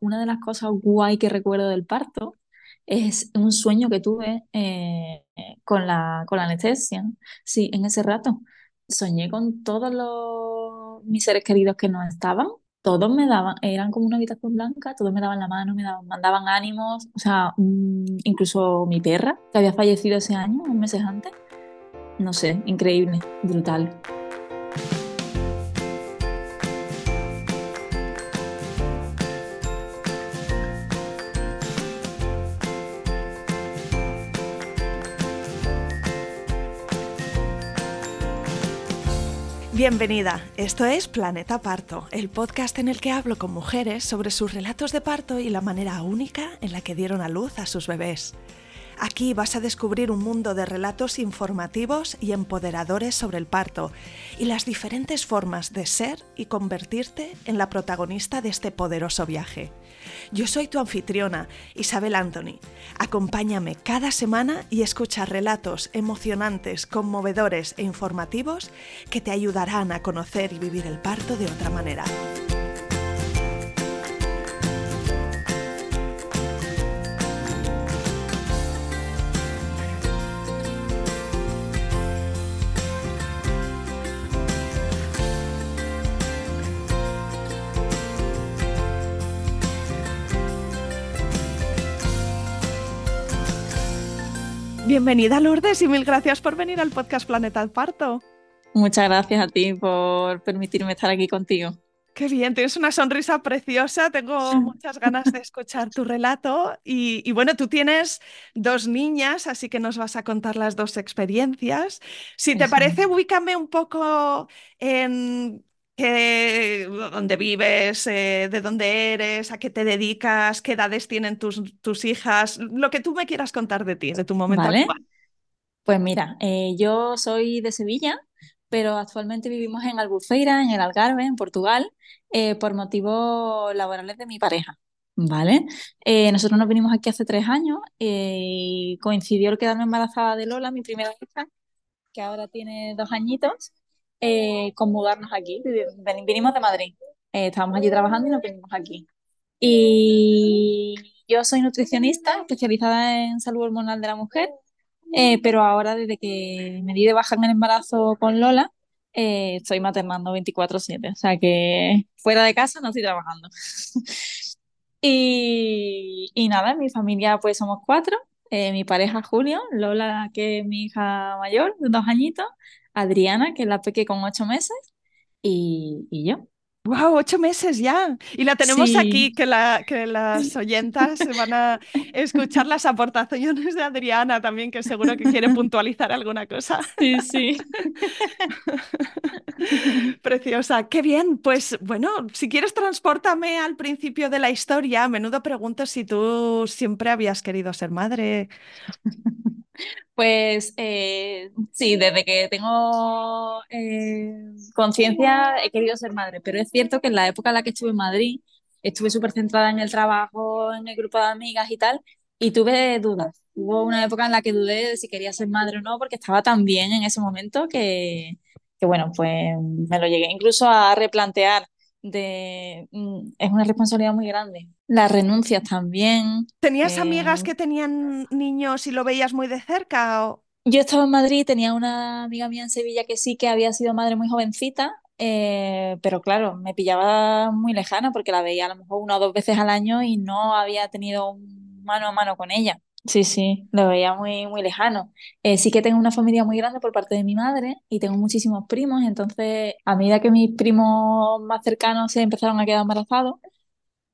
una de las cosas guay que recuerdo del parto es un sueño que tuve eh, con la, con la anestesia. Sí, en ese rato soñé con todos los, mis seres queridos que no estaban. Todos me daban, eran como una habitación blanca, todos me daban la mano, me daban, mandaban ánimos, o sea, mm, incluso mi perra, que había fallecido ese año, un meses antes. No sé, increíble, brutal. Bienvenida, esto es Planeta Parto, el podcast en el que hablo con mujeres sobre sus relatos de parto y la manera única en la que dieron a luz a sus bebés. Aquí vas a descubrir un mundo de relatos informativos y empoderadores sobre el parto y las diferentes formas de ser y convertirte en la protagonista de este poderoso viaje. Yo soy tu anfitriona, Isabel Anthony. Acompáñame cada semana y escucha relatos emocionantes, conmovedores e informativos que te ayudarán a conocer y vivir el parto de otra manera. Bienvenida Lourdes y mil gracias por venir al podcast Planeta Parto. Muchas gracias a ti por permitirme estar aquí contigo. Qué bien, tienes una sonrisa preciosa, tengo muchas ganas de escuchar tu relato y, bueno, tú tienes dos niñas, así que nos vas a contar las dos experiencias. Si te parece, ubícame un poco en dónde vives, eh, de dónde eres, a qué te dedicas, qué edades tienen tus, tus hijas, lo que tú me quieras contar de ti, de tu momento actual. Pues mira, eh, yo soy de Sevilla, pero actualmente vivimos en Albufeira, en el Algarve, en Portugal, eh, por motivos laborales de mi pareja. ¿Vale? nosotros nos vinimos aquí hace tres años y coincidió el quedarme embarazada de Lola, mi primera hija, que ahora tiene dos añitos, eh, aquí. Vinimos de Madrid. Eh, estábamos allí trabajando y nos vinimos aquí. Y yo soy nutricionista especializada en salud hormonal de la mujer, eh, pero ahora desde que me di de baja en el embarazo con Lola, estoy maternando 24/7, o sea que fuera de casa no estoy trabajando. y, y nada, en mi familia pues somos cuatro, mi pareja Julio, Lola que es mi hija mayor, de dos añitos, Adriana, que es la peque con ocho meses, y, y yo. ¡Wow! Ocho meses ya. Y la tenemos aquí, que, la, que las oyentas van a escuchar las aportaciones de Adriana también, que seguro que quiere puntualizar alguna cosa. Sí, sí. Preciosa. Qué bien. Pues bueno, si quieres, transportame al principio de la historia. A menudo pregunto si tú siempre habías querido ser madre. Pues eh, sí, desde que tengo eh, conciencia he querido ser madre, pero es cierto que en la época en la que estuve en Madrid estuve súper centrada en el trabajo, en el grupo de amigas y tal, y tuve dudas. Hubo una época en la que dudé de si quería ser madre o no, porque estaba tan bien en ese momento que, que bueno, pues me lo llegué incluso a replantear de mm, es una responsabilidad muy grande. Las renuncias también. ¿Tenías eh, amigas que tenían niños y lo veías muy de cerca? O... Yo estaba en Madrid, tenía una amiga mía en Sevilla que sí que había sido madre muy jovencita, eh, pero claro, me pillaba muy lejana porque la veía a lo mejor una o dos veces al año y no había tenido mano a mano con ella. Sí, sí, lo veía muy, muy lejano. Eh, sí que tengo una familia muy grande por parte de mi madre y tengo muchísimos primos, entonces a medida que mis primos más cercanos se empezaron a quedar embarazados,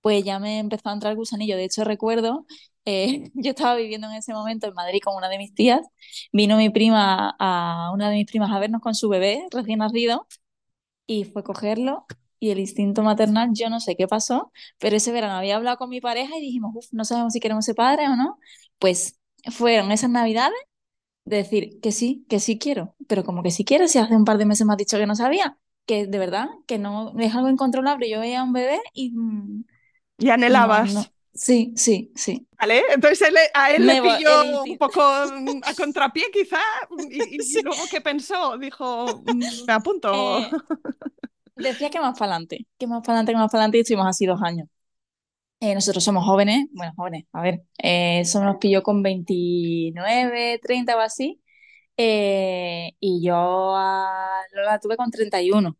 pues ya me empezó a entrar el gusanillo. De hecho, recuerdo, eh, yo estaba viviendo en ese momento en Madrid con una de mis tías, vino mi prima, a una de mis primas a vernos con su bebé recién nacido y fue cogerlo y el instinto maternal, yo no sé qué pasó, pero ese verano había hablado con mi pareja y dijimos, uff, no sabemos si queremos ser padres o no. Pues fueron esas navidades de decir que sí, que sí quiero, pero como que sí quiero, si hace un par de meses me has dicho que no sabía, que de verdad, que no es algo incontrolable. Yo veía a un bebé y... Mm, y anhelabas. Sí, sí, sí. ¿Vale? Entonces a él le pilló un poco mm, a contrapié quizá y, luego ¿qué pensó? Dijo, mm, me apunto. Eh, decía que más para adelante, que más para adelante, que más para adelante y estuvimos así dos años. Eh, nosotros somos jóvenes, bueno, jóvenes, a ver, eh, eso nos pilló con 29, 30 o así, eh, y yo a tuve con 31.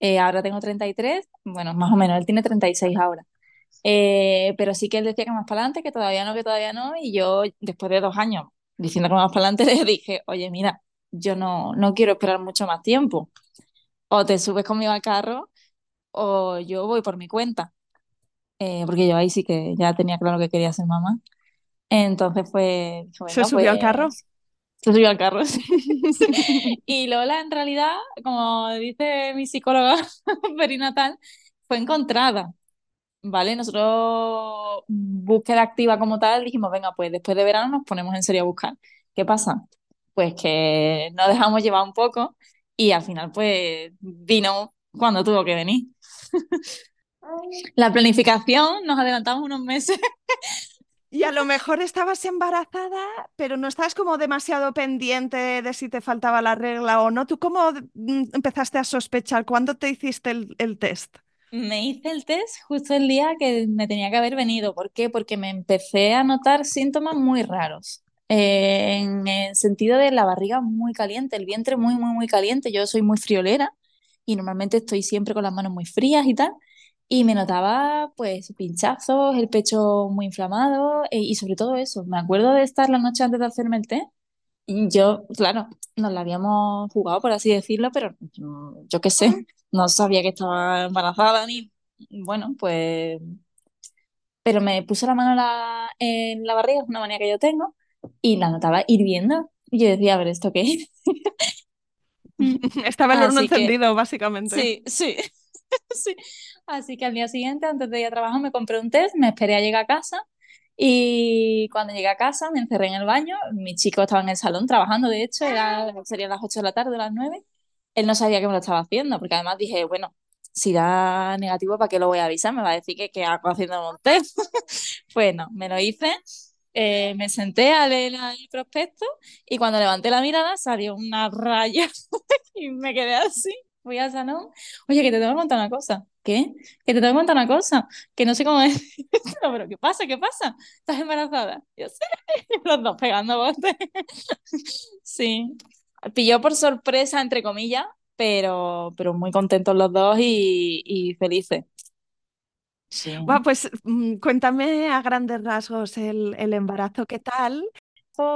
Eh, ahora tengo 33, bueno, más o menos, él tiene 36 ahora. Pero sí que él decía que más para adelante, que todavía no, que todavía no, y yo después de dos años diciendo que más para adelante le dije, oye, mira, yo no, no quiero esperar mucho más tiempo, o te subes conmigo al carro o yo voy por mi cuenta, Eh, porque yo ahí sí que ya tenía claro que quería ser mamá. Entonces, pues, dije, ¿Se subió al carro? pues se subió al carro. sí. Sí. Y Lola, en realidad, como dice mi psicóloga perinatal, fue encontrada. ¿Vale? Nosotros, búsqueda activa como tal, dijimos, venga, pues después de verano nos ponemos en serio a buscar. ¿Qué pasa? Pues que nos dejamos llevar un poco y al final, pues vino cuando tuvo que venir. La planificación, nos adelantamos unos meses. Y a lo mejor estabas embarazada, pero no estabas como demasiado pendiente de si te faltaba la regla o no. ¿Tú cómo mm, empezaste a sospechar? ¿Cuándo te hiciste el, el test? Me hice el test justo el día que me tenía que haber venido. ¿Por qué? Porque me empecé a notar síntomas muy raros. Eh, en el sentido de la barriga muy caliente, el vientre muy, muy, muy caliente. Yo soy muy friolera y normalmente estoy siempre con las manos muy frías y tal. Y me notaba pues pinchazos, el pecho muy inflamado eh, y sobre todo eso. Me acuerdo de estar la noche antes de hacerme el test y yo, claro, nos la habíamos jugado, por así decirlo, pero yo, yo qué sé, no sabía que estaba embarazada ni, bueno, pues, pero me puse la mano la, en la barriga, es una manía que yo tengo, y la notaba hirviendo. Y yo decía, a ver, ¿esto qué es? Estaba el horno Así que, encendido, básicamente. sí, sí, sí. Así que al día siguiente, antes de ir a trabajar, me compré un test, me esperé a llegar a casa y cuando llegué a casa me encerré en el baño. Mi chico estaba en el salón trabajando, de hecho, era, serían las 8 de la tarde, las 9. Él no sabía que me lo estaba haciendo, porque además dije, bueno, si da negativo, ¿para qué lo voy a avisar? Me va a decir que, que hago haciendo un test. Pues no, me lo hice. eh, me senté a leer el prospecto y cuando levanté la mirada salió una raya y me quedé así. Fui al salón. Oye, que te tengo que contar una cosa. ¿Qué? Que te tengo que contar una cosa. Que no sé cómo decir esto, pero ¿qué pasa? ¿Qué pasa? ¿Estás embarazada? Yo sé. Los dos pegando botes. Sí. Pilló por sorpresa, entre comillas, pero, pero muy contentos los dos y, y felices. Sí. Pues mm, cuéntame a grandes rasgos el, el embarazo, ¿qué tal?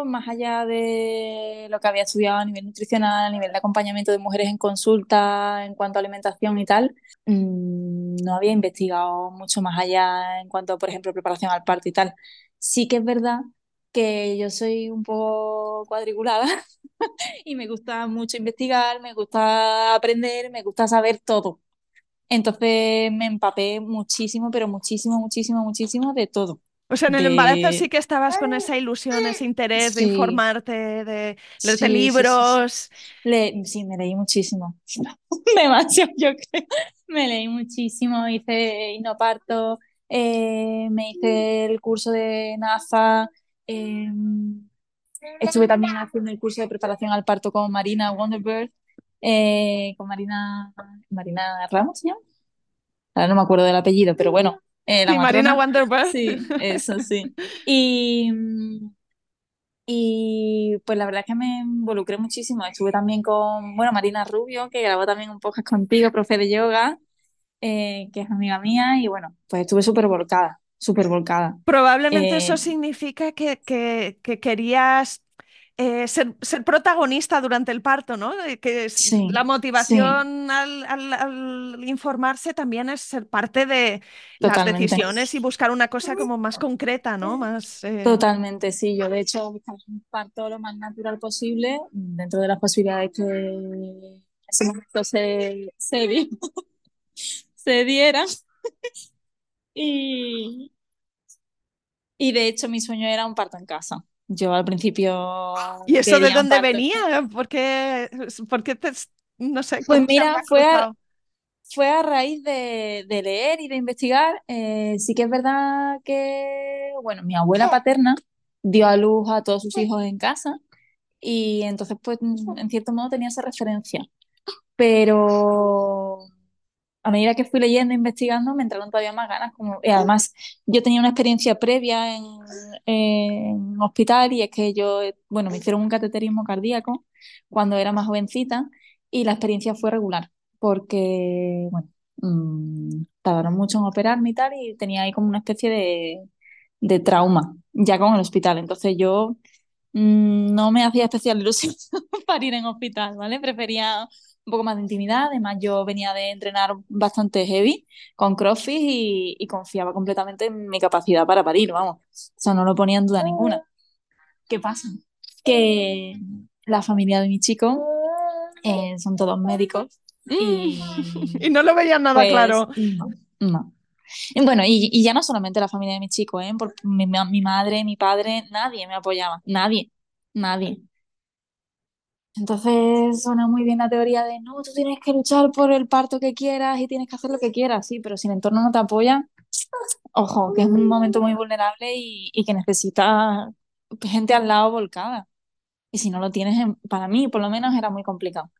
Más allá de lo que había estudiado a nivel nutricional, a nivel de acompañamiento de mujeres en consulta, en cuanto a alimentación y tal, mm, no había investigado mucho más allá en cuanto, por ejemplo, preparación al parto y tal. Sí que es verdad que yo soy un poco cuadriculada y me gusta mucho investigar, me gusta aprender, me gusta saber todo. Entonces me empapé muchísimo, pero muchísimo, muchísimo, muchísimo de todo. O sea, en el embarazo sí que estabas con esa ilusión, ese interés de informarte, de leerte sí, sí, libros. Le... Sí, me leí muchísimo. Demasiado, yo creo. Me leí muchísimo, hice hipnoparto, eh, me hice el curso de NAFA, eh, estuve también haciendo el curso de preparación al parto con Marina Wonderbird, eh, con Marina, Marina Ramos, ¿se llama? Ahora no me acuerdo del apellido, pero bueno, eh, la Sí, Marina Wanderbird. sí, eso sí. Y, y pues la verdad es que me involucré muchísimo. Estuve también con, bueno, Marina Rubio, que grabó también un podcast contigo, profe de yoga, eh, que es amiga mía, y bueno, pues estuve súper volcada, súper volcada. Probablemente eso Eh, significa que, que- que querías eh, ser, ser protagonista durante el parto, ¿no? Eh, Que es- la sí, sí, motivación al, al- al informarse también es ser parte de las decisiones y buscar una cosa como más concreta, ¿no? Más, eh, Totalmente, sí. Yo de hecho buscaba un parto lo más natural posible, dentro de las posibilidades que en ese momento se, se, se dieran. Y, y de hecho mi sueño era un parto en casa. Yo al principio ¿Y eso de dónde venía? ¿Por qué, por qué te, no sé, Pues mira, fue a, fue a raíz de, de leer y de investigar. Eh, sí que es verdad que, bueno, mi abuela paterna dio a luz a todos sus hijos en casa y entonces pues en cierto modo tenía esa referencia. Pero a medida que fui leyendo e investigando, me entraron todavía más ganas. Y además, yo tenía una experiencia previa en, en, hospital y es que yo, bueno, me hicieron un cateterismo cardíaco cuando era más jovencita y la experiencia fue regular porque, bueno, mmm, tardaron mucho en operarme y tal y tenía ahí como una especie de, de trauma ya con el hospital. Entonces yo mmm, no me hacía especial ilusión para ir en hospital, ¿vale? Prefería un poco más de intimidad. Además, yo venía de entrenar bastante heavy con CrossFit y, y confiaba completamente en mi capacidad para parir, vamos. Eso no lo ponía en duda ninguna. ¿Qué pasa? Que la familia de mi chico eh, son todos médicos. Y, y, no lo veían nada pues, claro. No, no. Y bueno, y, y, ya no solamente la familia de mi chico, ¿eh? Por mi, mi madre, mi padre, nadie me apoyaba. Nadie. Nadie. Entonces suena muy bien la teoría de no, tú tienes que luchar por el parto que quieras y tienes que hacer lo que quieras, sí, pero si el entorno no te apoya, ojo, que es un momento muy vulnerable y, que necesita gente al lado volcada. Y si no lo tienes, para mí por lo menos era muy complicado.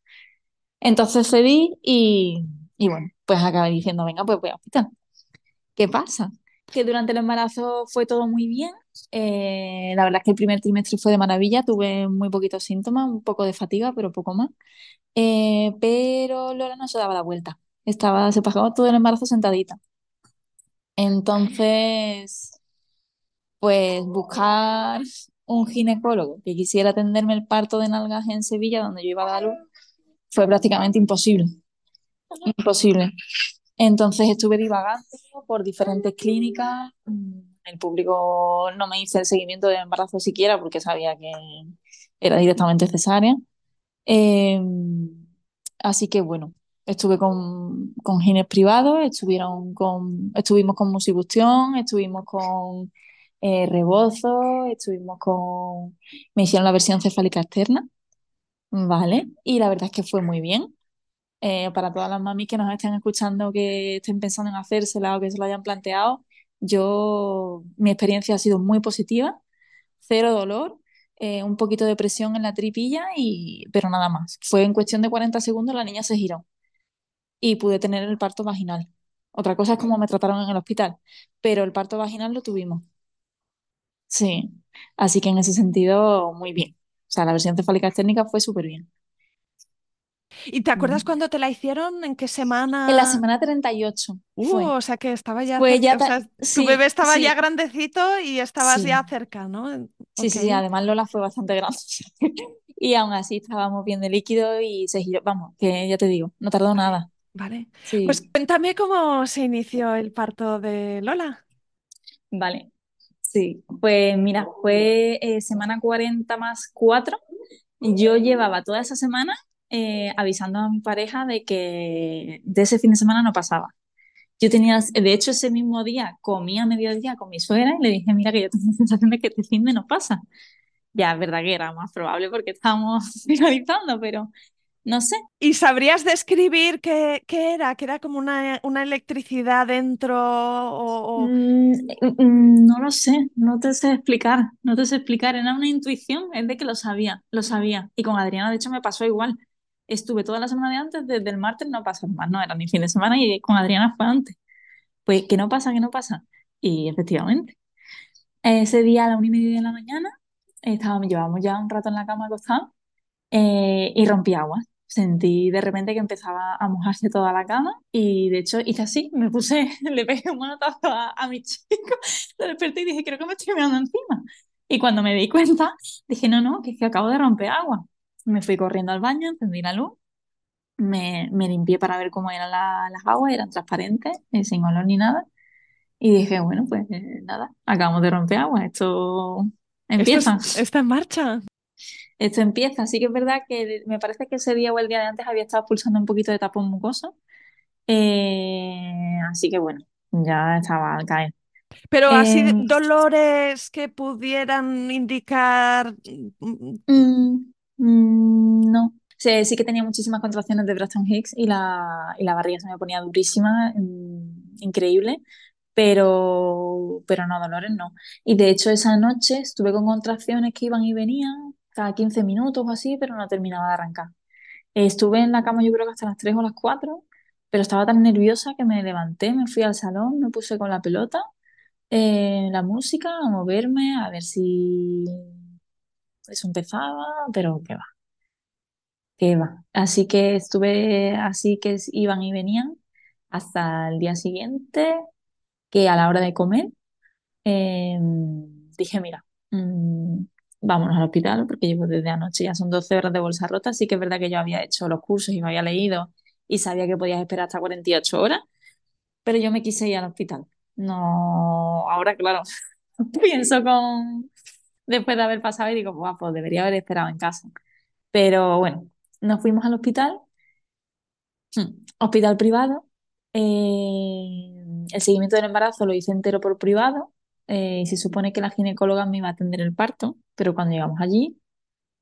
Entonces cedí y, y bueno, pues acabé diciendo, venga, pues voy a hospital. ¿Qué pasa? Que durante el embarazo fue todo muy bien. Eh, la verdad es que el primer trimestre fue de maravilla, tuve muy poquitos síntomas, un poco de fatiga, pero poco más. Eh, pero Lola no se daba la vuelta. Estaba, se pasaba todo el embarazo sentadita. Entonces, pues buscar un ginecólogo que quisiera atenderme el parto de nalgas en Sevilla, donde yo iba a dar luz, fue prácticamente imposible. Imposible. Entonces estuve divagando por diferentes clínicas. El público no me hizo el seguimiento de embarazo siquiera porque sabía que era directamente cesárea. Eh, así que bueno, estuve con, con gines privados, estuvieron con, estuvimos con musibustión, estuvimos con eh, rebozo, estuvimos con... Me hicieron la versión cefálica externa, ¿vale? Y la verdad es que fue muy bien. Eh, para todas las mamis que nos estén escuchando, que estén pensando en hacérsela o que se lo hayan planteado, yo, mi experiencia ha sido muy positiva, cero dolor, eh, un poquito de presión en la tripilla, y, pero nada más. Fue en cuestión de 40 segundos, la niña se giró y pude tener el parto vaginal. Otra cosa es cómo me trataron en el hospital, pero el parto vaginal lo tuvimos. Sí, así que en ese sentido, muy bien. O sea, la versión cefálica técnica fue súper bien. ¿Y te acuerdas cuándo te la hicieron? ¿En qué semana? En la semana 38. Uh, fue. o sea que estaba ya, Fue ya o sea, ta- tu bebé estaba sí. ya grandecito y estabas Sí. ya cerca, ¿no? Sí, sí, Ok. sí, además Lola fue bastante grande. Y aún así estábamos bien de líquido y se giró. Vamos, que ya te digo, no tardó nada. Vale. Sí, Pues cuéntame cómo se inició el parto de Lola. vale. Sí, pues mira, fue eh, semana 40 más 4. Yo llevaba toda esa semana eh, avisando a mi pareja de que de ese fin de semana no pasaba. Yo tenía, de hecho, ese mismo día comí a mediodía con mi suegra y le dije, mira, que yo tengo la sensación de que este fin de no pasa. Ya, es verdad que era más probable porque estábamos finalizando, pero no sé. ¿Y sabrías describir qué, qué era? ¿Que era como una, una electricidad dentro o, o- Mm, mm, no lo sé, no te sé explicar, no te sé explicar. Era una intuición, es de que lo sabía, lo sabía. Y con Adriana, de hecho, me pasó igual. Estuve toda la semana de antes, desde el martes no pasó más, no era ni fin de semana y con Adriana fue antes. Pues que no pasa, que no pasa. Y efectivamente, ese día a la una y media de la mañana, estábamos, llevábamos ya un rato en la cama acostados eh, y rompí agua. Sentí de repente que empezaba a mojarse toda la cama y de hecho hice así, me puse, le pegué un manotazo a, a mi chico, lo desperté y dije, creo que me estoy meando encima. Y cuando me di cuenta, dije, no, no, que es que acabo de romper agua. Me fui corriendo al baño, encendí la luz, me, me limpié para ver cómo eran la- las aguas, eran transparentes, eh, sin olor ni nada. Y dije, bueno, pues eh, nada, acabamos de romper agua, esto Esto empieza. es- está en marcha? Esto empieza, así que es verdad que me parece que ese día o el día de antes había estado expulsando un poquito de tapón mucoso. Eh, así que bueno, ya estaba al caer. Pero así Em, dolores que pudieran indicar... mm, mm, no. Sí, sí que tenía muchísimas contracciones de Braxton Hicks y la, y la barriga se me ponía durísima, mm, increíble, pero, pero no, dolores no. Y de hecho esa noche estuve con contracciones que iban y venían cada 15 minutos o así, pero no terminaba de arrancar. Estuve en la cama yo creo que hasta las 3 o las 4, pero estaba tan nerviosa que me levanté, me fui al salón, me puse con la pelota, eh, la música, a moverme, a ver si eso empezaba, pero qué va, qué va. Así que estuve así que iban y venían hasta el día siguiente, que a la hora de comer eh, dije, mira, mm, vámonos al hospital porque llevo desde anoche, ya son 12 horas de bolsa rota, así que es verdad que yo había hecho los cursos y me había leído y sabía que podías esperar hasta 48 horas, pero yo me quise ir al hospital. No, ahora claro, pienso con, después de haber pasado y digo, Buah, pues debería haber esperado en casa. Pero bueno, nos fuimos al hospital, hmm, hospital privado, eh, el seguimiento del embarazo lo hice entero por privado eh, y se supone que la ginecóloga me iba a atender el parto, pero cuando llegamos allí,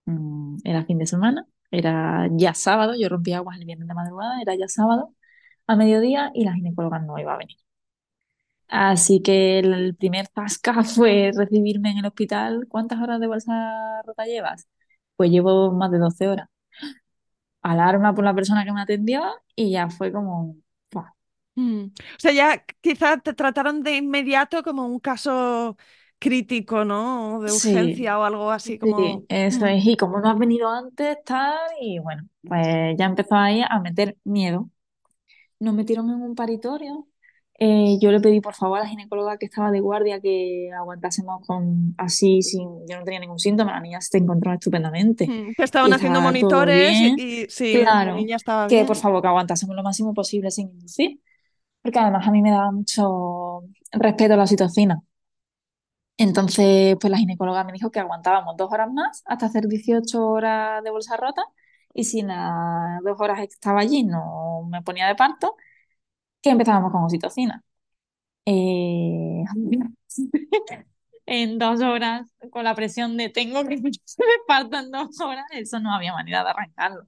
mm, era fin de semana, era ya sábado, yo rompí aguas el viernes de madrugada, era ya sábado a mediodía y la ginecóloga no iba a venir. Así que el primer tasca fue recibirme en el hospital. ¿Cuántas horas de bolsa rota llevas? Pues llevo más de 12 horas. Alarma por la persona que me atendió y ya fue como, Mm. O sea, ya quizás te trataron de inmediato como un caso crítico, ¿no? De urgencia o algo así como... Sí, eso Mm. es. Y como no has venido antes, tal, y bueno, pues ya empezó ahí a meter miedo. Nos metieron en un paritorio. Eh, yo le pedí por favor a la ginecóloga que estaba de guardia que aguantásemos con así, sin, yo no tenía ningún síntoma, la niña se encontró estupendamente Mm, Que estaban haciendo estaba monitores y, y sí, la Claro, niña estaba que por bien. favor que aguantásemos lo máximo posible sin inducir, porque además a mí me daba mucho respeto a la oxitocina. Entonces, pues la ginecóloga me dijo que aguantábamos dos horas más hasta hacer 18 horas de bolsa rota y si las dos horas estaba allí no me ponía de parto, que empezábamos con oxitocina. Eh, en dos horas, con la presión de tengo que me en dos horas, eso no había manera de arrancarlo.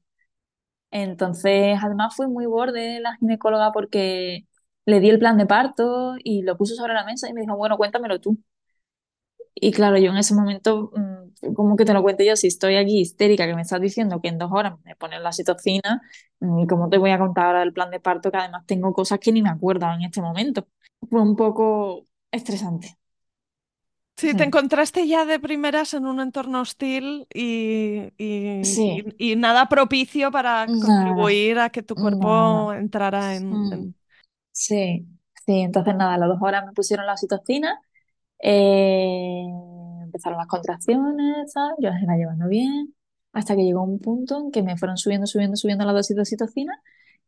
Entonces, además fue muy borde la ginecóloga porque le di el plan de parto y lo puso sobre la mesa y me dijo, bueno, cuéntamelo tú. Y claro, yo en ese momento, mm, ¿cómo que te lo cuento yo? Si estoy aquí histérica, que me estás diciendo que en dos horas me ponen la citocina, mm, ¿y cómo te voy a contar ahora el plan de parto? Que además tengo cosas que ni me acuerdo en este momento. Fue un poco estresante. Sí, te Mm. encontraste ya de primeras en un entorno hostil y, y- Sí, y- y nada propicio para contribuir a que tu cuerpo entrara en... Mm. en- Sí, sí, entonces nada, a las dos horas me pusieron la oxitocina, eh, empezaron las contracciones, ¿sabes? Yo las iba llevando bien, hasta que llegó un punto en que me fueron subiendo, subiendo, subiendo la dosis de oxitocina,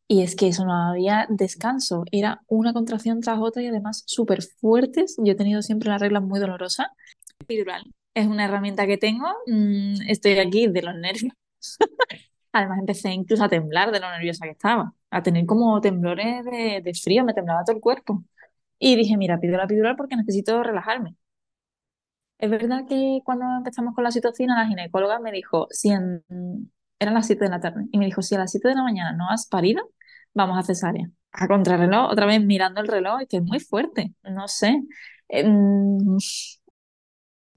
y es que eso no había descanso, era una contracción tras otra y además súper fuertes. Yo he tenido siempre las reglas muy dolorosas. Epidural es una herramienta que tengo, mm, estoy aquí de los nervios. Además empecé incluso a temblar de lo nerviosa que estaba, a tener como temblores de, de frío, me temblaba todo el cuerpo. Y dije, mira, pido la epidural porque necesito relajarme. Es verdad que cuando empezamos con la citocina, la ginecóloga me dijo, si en... eran las 7 de la tarde, y me dijo, si a las 7 de la mañana no has parido, vamos a cesárea. A contrarreloj, otra vez mirando el reloj, que es muy fuerte, no sé. Em,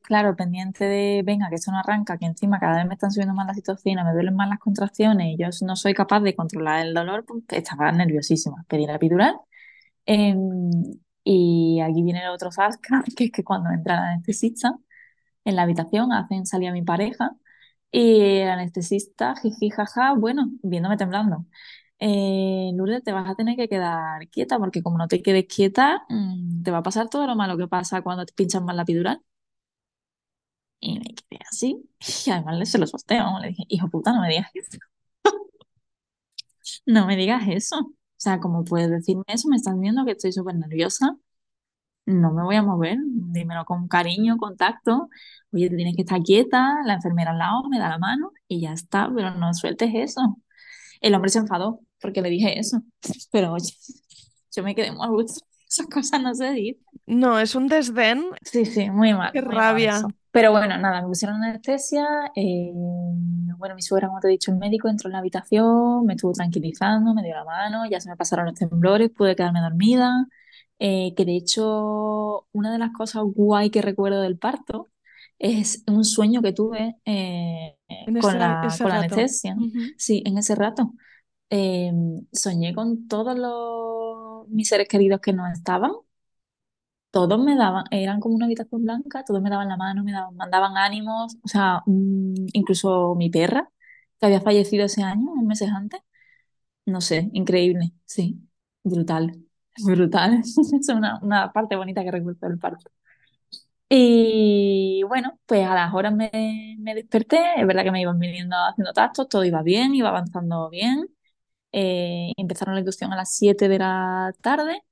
claro, pendiente de, venga, que esto no arranca, que encima cada vez me están subiendo más la citocina, me duelen más las contracciones y yo no soy capaz de controlar el dolor, pues estaba nerviosísima. Pedí la epidural. em, y aquí viene el otro zasca, que es que cuando entra la anestesista en la habitación, hacen salir a mi pareja y el anestesista, jiji, jaja, bueno, viéndome temblando. Eh, Lourdes, te vas a tener que quedar quieta porque como no te quedes quieta, mm, te va a pasar todo lo malo que pasa cuando te pinchan mal la epidural. Y me quedé así. Y además le se lo sosteo. Le dije, hijo puta, no me digas eso. No me digas eso. O sea, ¿cómo puedes decirme eso? Me estás viendo que estoy súper nerviosa. No me voy a mover. Dímelo con cariño, contacto. Oye, te tienes que estar quieta. La enfermera al lado me da la mano y ya está. Pero no sueltes eso. El hombre se enfadó porque le dije eso. Pero oye, yo me quedé muy a gusto. Esas cosas no se dicen. No, es un desdén. Sí, sí, muy mal, Qué muy mal rabia. eso. Pero bueno, nada, me pusieron anestesia. eh, bueno, mi suegra, como te he dicho, el médico entró en la habitación, me estuvo tranquilizando, me dio la mano, ya se me pasaron los temblores, pude quedarme dormida. eh, que de hecho, una de las cosas guay que recuerdo del parto es un sueño que tuve eh, con ese, la, ese con la rato. anestesia. Sí, en ese rato. eh, soñé con todos los, mis seres queridos que no estaban. Todos me daban, eran como una habitación blanca, todos me daban la mano, me daban, mandaban ánimos, o sea, mm, incluso mi perra, que había fallecido ese año, un meses antes. No sé, increíble, sí, brutal, brutal. Es una, una parte bonita que recuerdo del parto. Y bueno, pues a las horas me, me desperté, es verdad que me iban viniendo haciendo tactos, todo iba bien, iba avanzando bien. Eh, empezaron la inducción a las 7 de la tarde,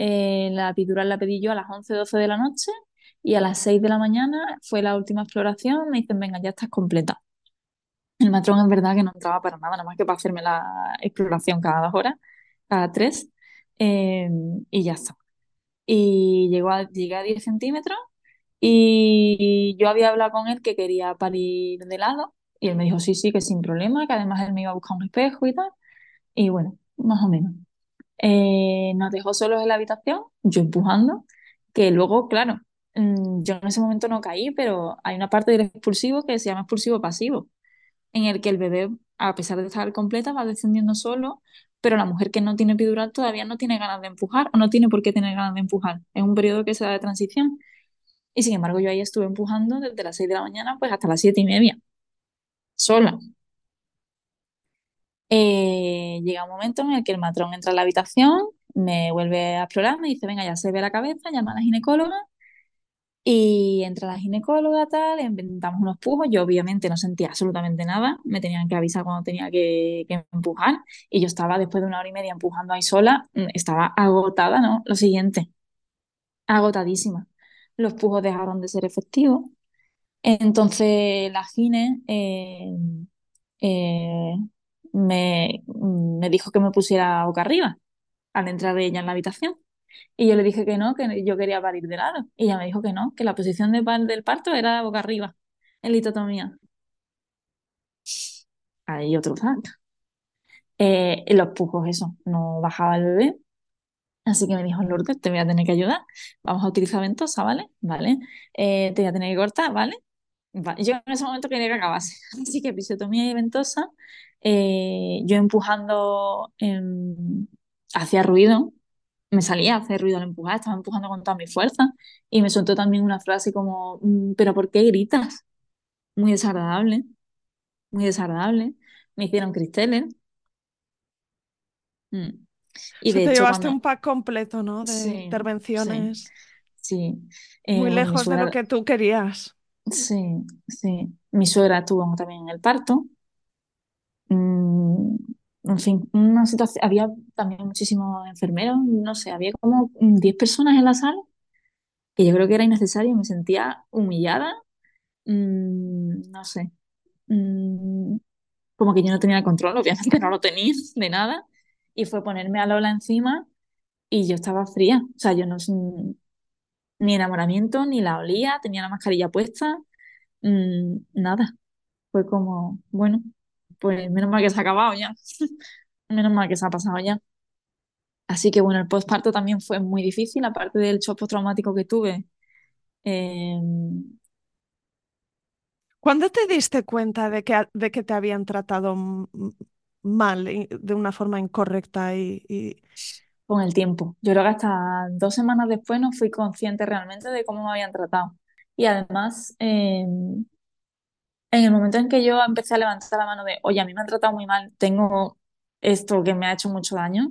eh, la epidural la pedí yo a las 11, 12 de la noche y a las 6 de la mañana fue la última exploración, me dicen, venga, ya estás completa. El matrón es verdad que no entraba para nada, nada más que para hacerme la exploración cada dos horas, cada tres, eh, y ya está. Y llegó llegué a 10 centímetros y yo había hablado con él que quería parir de lado y él me dijo sí, sí, que sin problema, que además él me iba a buscar un espejo y tal. Y bueno, más o menos. Eh, nos dejó solos en la habitación, yo empujando, que luego, claro, mm, yo en ese momento no caí, pero hay una parte del expulsivo que se llama expulsivo pasivo, en el que el bebé, a pesar de estar completa, va descendiendo solo, pero la mujer que no tiene epidural todavía no tiene ganas de empujar o no tiene por qué tener ganas de empujar. Es un periodo que se da de transición. Y sin embargo, yo ahí estuve empujando desde las 6 de la mañana pues hasta las 7 y media, sola. Eh, llega un momento en el que el matrón entra a la habitación, me vuelve a explorar, me dice, venga, ya se ve la cabeza, llama a la ginecóloga. Y entra la ginecóloga, tal, inventamos unos pujos. Yo obviamente no sentía absolutamente nada, me tenían que avisar cuando tenía que, empujar. Y yo estaba después de una hora y media empujando ahí sola, mm, estaba agotada, ¿no? Lo siguiente, agotadísima. Los pujos dejaron de ser efectivos. Entonces la gine eh, eh, me, me dijo que me pusiera boca arriba al entrar ella en la habitación. Y yo le dije que no, que yo quería parir de lado. Y ella me dijo que no, que la posición de del parto era boca arriba, en litotomía. Ahí otro zac. Eh, los pujos, eso, no bajaba el bebé. Así que me dijo, Lourdes, te voy a tener que ayudar. Vamos a utilizar ventosa, ¿vale? ¿Vale? Eh, te voy a tener que cortar, ¿vale? Va- Yo en ese momento quería que acabase. Así que episiotomía y ventosa. Eh, yo empujando, em, hacía ruido, me salía a hacer ruido al empujar, estaba empujando con toda mi fuerza. Y me soltó también una frase como, "Mm, ¿pero por qué gritas? Muy desagradable, muy desagradable. Me hicieron cristeles. mm. O Y sea, de te hecho, llevaste cuando... un pack completo, ¿no? De Sí, intervenciones sí. Eh, muy mi lejos de lo que tú querías. sí, sí. Mi suegra estuvo también en el parto. Mm, en fin, una situación, había también muchísimos enfermeros, no sé, había como mm, 10 personas en la sala, que yo creo que era innecesario, me sentía humillada, mm, no sé, mm, como que yo no tenía control, obviamente no lo tenía de nada, y fue ponerme a Lola encima y yo estaba fría, o sea, yo no, ni enamoramiento, ni la olía, tenía la mascarilla puesta, nada, fue como, bueno, pues menos mal que se ha acabado ya. Menos mal que se ha pasado ya. Así que bueno, el postparto también fue muy difícil, aparte del shock postraumático que tuve. eh, ¿Cuándo te diste cuenta de que, de que te habían tratado mal, de una forma incorrecta y, y- con el tiempo. Yo creo que hasta dos semanas después no fui consciente realmente de cómo me habían tratado. Y además, eh, en el momento en que yo empecé a levantar la mano de, oye, a mí me han tratado muy mal, tengo esto que me ha hecho mucho daño,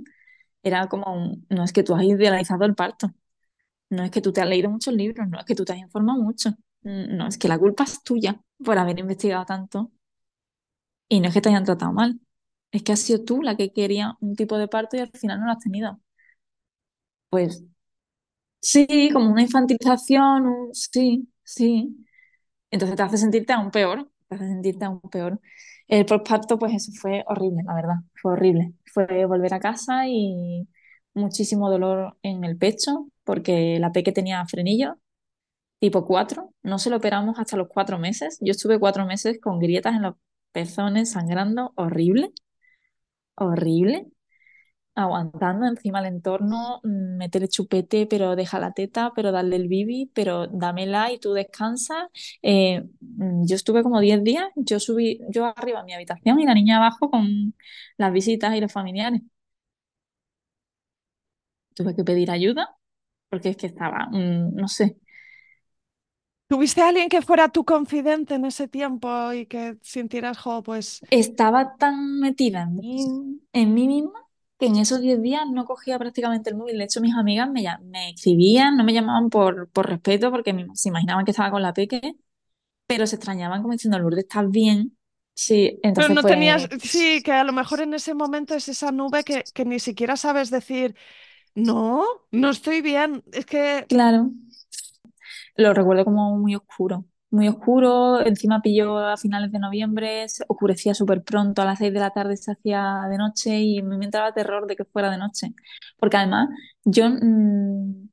era como, un, no es que tú has idealizado el parto, no es que tú te has leído muchos libros, no es que tú te has informado mucho, mm, no es que la culpa es tuya por haber investigado tanto y no es que te hayan tratado mal, es que has sido tú la que quería un tipo de parto y al final no lo has tenido. Pues sí, como una infantilización, un- sí, sí. Entonces te hace sentirte aún peor, te hace sentirte aún peor. El postparto, pues eso fue horrible, la verdad, fue horrible. Fue volver a casa y muchísimo dolor en el pecho porque la peque tenía frenillo tipo 4. No se lo operamos hasta los cuatro meses. Yo estuve cuatro meses con grietas en los pezones, sangrando, horrible, horrible. Aguantando encima el entorno, mm, meter el chupete, pero deja la teta, pero darle el bibi, pero dámela y tú descansas. Eh, mm, yo estuve como 10 días, yo subí, yo arriba a mi habitación y la niña abajo con las visitas y los familiares. Tuve que pedir ayuda porque es que estaba, mm, no sé, ¿Tuviste a alguien que fuera tu confidente en ese tiempo y que sintieras, jo, pues estaba tan metida en mí, en mí misma que en esos 10 días no cogía prácticamente el móvil. De hecho, mis amigas me, me escribían, no me llamaban por, por respeto porque me- se imaginaban que estaba con la peque, pero se extrañaban como diciendo, Lourdes, ¿estás bien? Sí, Pero entonces no tenías, sí, que a lo mejor en ese momento es esa nube que, que ni siquiera sabes decir, no, no estoy bien. Es que claro, lo recuerdo como muy oscuro. Muy oscuro, encima pilló a finales de noviembre, se oscurecía súper pronto, a las 6 de la tarde se hacía de noche y me entraba terror de que fuera de noche. Porque además yo mm,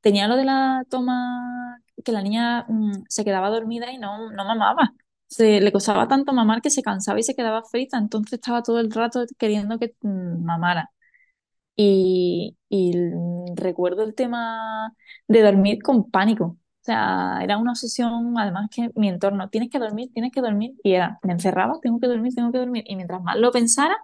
tenía lo de la toma, que la niña mm, se quedaba dormida y no, no mamaba. Se, le costaba tanto mamar que se cansaba y se quedaba frita, entonces estaba todo el rato queriendo que mm, mamara. Y, recuerdo el tema de dormir con pánico. O sea, era una obsesión, además que mi entorno, tienes que dormir, tienes que dormir, y era, me encerraba, tengo que dormir, tengo que dormir, y mientras más lo pensara,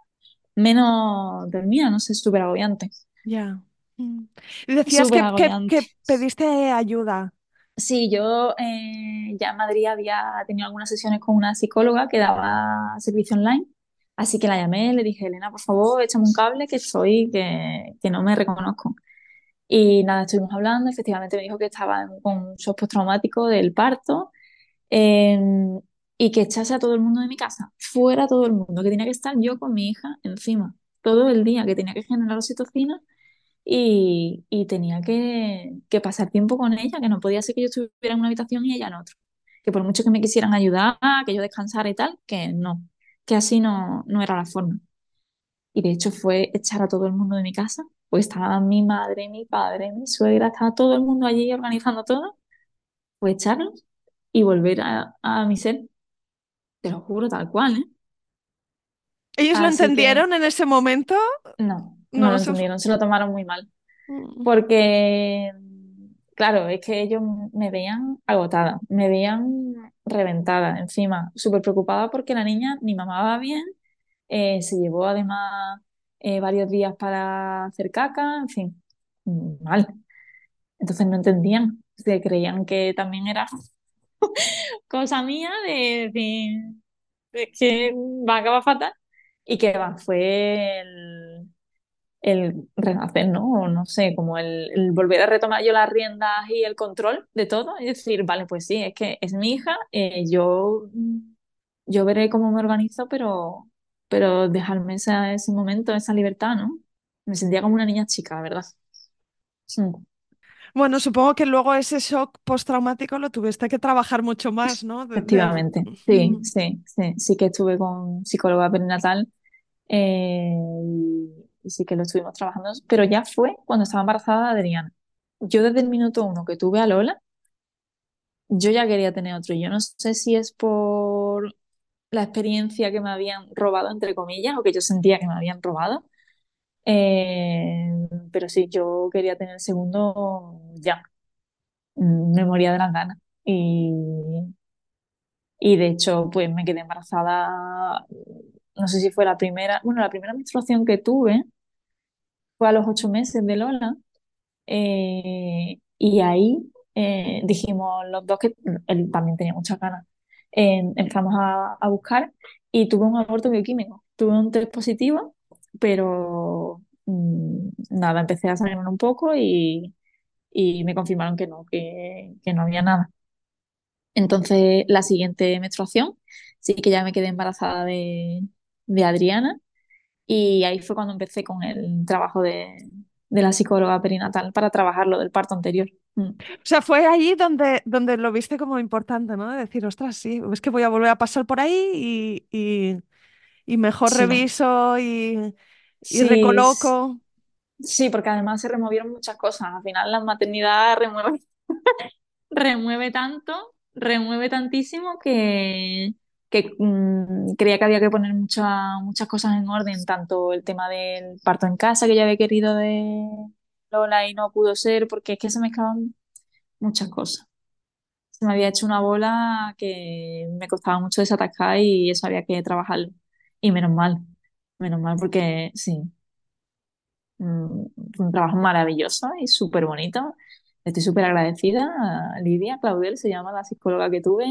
menos dormía, no sé, súper agobiante, ya. Mm. Y decías que, que, que pediste ayuda. Sí, yo eh, ya en Madrid había tenido algunas sesiones con una psicóloga que daba servicio online, así que la llamé, le dije, Elena, por favor, échame un cable que estoy, que, que no me reconozco. Y nada, estuvimos hablando, efectivamente me dijo que estaba con un shock postraumático del parto eh, y que echase a todo el mundo de mi casa, fuera todo el mundo, que tenía que estar yo con mi hija encima todo el día, que tenía que generar oxitocina y, y tenía que, que pasar tiempo con ella, que no podía ser que yo estuviera en una habitación y ella en otra. Que por mucho que me quisieran ayudar, que yo descansara y tal, que no, que así no, no era la forma. Y de hecho fue echar a todo el mundo de mi casa, pues estaba mi madre, mi padre, mi suegra, estaba todo el mundo allí organizando todo, fue echarlos y volver a, a mi ser, te lo juro tal cual, ¿eh? ¿Ellos lo que entendieron en ese momento? no, no No lo entendieron, se lo tomaron muy mal. Mm. porque, claro, es que ellos me veían agotada, me veían reventada encima, súper preocupada porque la niña ni mamaba bien, eh, se llevó además eh, varios días para hacer caca, en fin, mal. Entonces no entendían, se creían que también era cosa mía de decir "Es que va a acabar fatal y que va, fue el el renacer, ¿no? O no sé, como el, el volver a retomar yo las riendas y el control de todo y decir, vale, pues sí, es que es mi hija, eh, yo, yo veré cómo me organizo, pero, pero dejarme esa- ese momento, esa libertad, ¿no? Me sentía como una niña chica, la verdad. Bueno, supongo que luego ese shock postraumático lo tuviste que trabajar mucho más, ¿no? De- de- Efectivamente, sí, Mm. sí, sí, sí que estuve con psicóloga perinatal eh, y, y sí que lo estuvimos trabajando, pero ya fue cuando estaba embarazada de Adriana. Yo desde el minuto uno que tuve a Lola, yo ya quería tener otro. Yo no sé si es por la experiencia que me habían robado, entre comillas, o que yo sentía que me habían robado. Eh, pero sí, yo quería tener el segundo ya. Me moría de las ganas. Y, y de hecho, pues me quedé embarazada. No sé si fue la primera, bueno, la primera menstruación que tuve fue a los ocho meses de Lola. Eh, y ahí eh, dijimos los dos que él también tenía muchas ganas. Eh, empezamos a, a buscar y tuve un aborto bioquímico. Tuve un test positivo, pero mm, nada, empecé a sangrarme un poco y, y me confirmaron que no, que, que no había nada. Entonces, la siguiente menstruación, sí que ya me quedé embarazada de, de Adriana y ahí fue cuando empecé con el trabajo de, de la psicóloga perinatal para trabajar lo del parto anterior. Mm. O sea, fue allí donde, donde lo viste como importante, ¿no? De decir, ostras, sí, es que voy a volver a pasar por ahí y, y- y mejor Sí, reviso y, y sí, recoloco. sí, porque además se removieron muchas cosas. Al final la maternidad remueve, remueve tanto, remueve tantísimo que, que mm, creía que había que poner muchas muchas cosas en orden, tanto el tema del parto en casa que yo había querido de Y no pudo ser, porque es que se mezclaban muchas cosas. Se me había hecho una bola que me costaba mucho desatascar y eso había que trabajarlo. Y menos mal, menos mal porque sí, mm, fue un trabajo maravilloso y súper bonito. Estoy súper agradecida a Lidia Claudel, se llama la psicóloga que tuve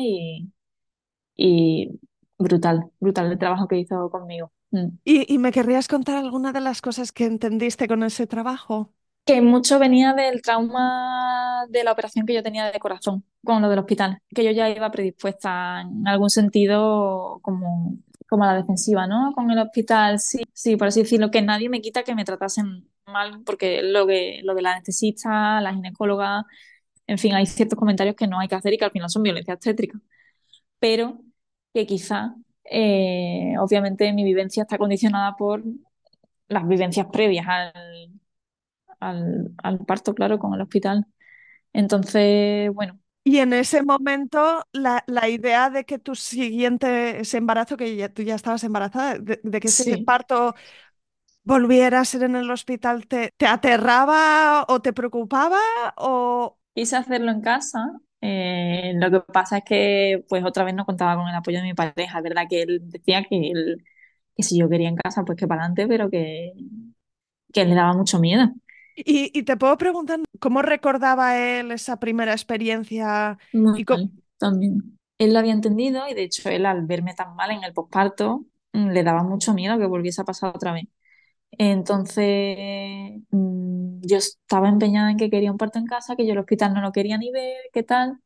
y, brutal, brutal el trabajo que hizo conmigo. Mm. ¿Y, y me querrías contar alguna de las cosas que entendiste con ese trabajo? Que mucho venía del trauma de la operación que yo tenía de corazón con lo del hospital, que yo ya iba predispuesta en algún sentido como, como a la defensiva, ¿no? Con el hospital, sí, sí, por así decirlo, que nadie me quita que me tratasen mal, porque lo, que, lo de la anestesista, la ginecóloga, en fin, hay ciertos comentarios que no hay que hacer y que al final son violencia obstétrica, pero que quizá, eh, obviamente, mi vivencia está condicionada por las vivencias previas al, al, al parto, claro, con el hospital. Entonces, bueno, Y en ese momento, la, la idea de que tu siguiente ese embarazo, que ya, tú ya estabas embarazada, de, de que ese sí, parto volviera a ser en el hospital, ¿te, te aterraba o te preocupaba? O... quise hacerlo en casa. eh, lo que pasa es que, pues, otra vez no contaba con el apoyo de mi pareja. Verdad que él decía que, él- que si yo quería en casa, pues que para adelante, pero que, que le daba mucho miedo. Y, y te puedo preguntar, ¿cómo recordaba él esa primera experiencia? Muy Y mal, también. Él lo había entendido y, de hecho, él al verme tan mal en el posparto, mm, le daba mucho miedo que volviese a pasar otra vez. Entonces, mm, yo estaba empeñada en que quería un parto en casa, que yo el hospital no lo quería ni ver, qué tal,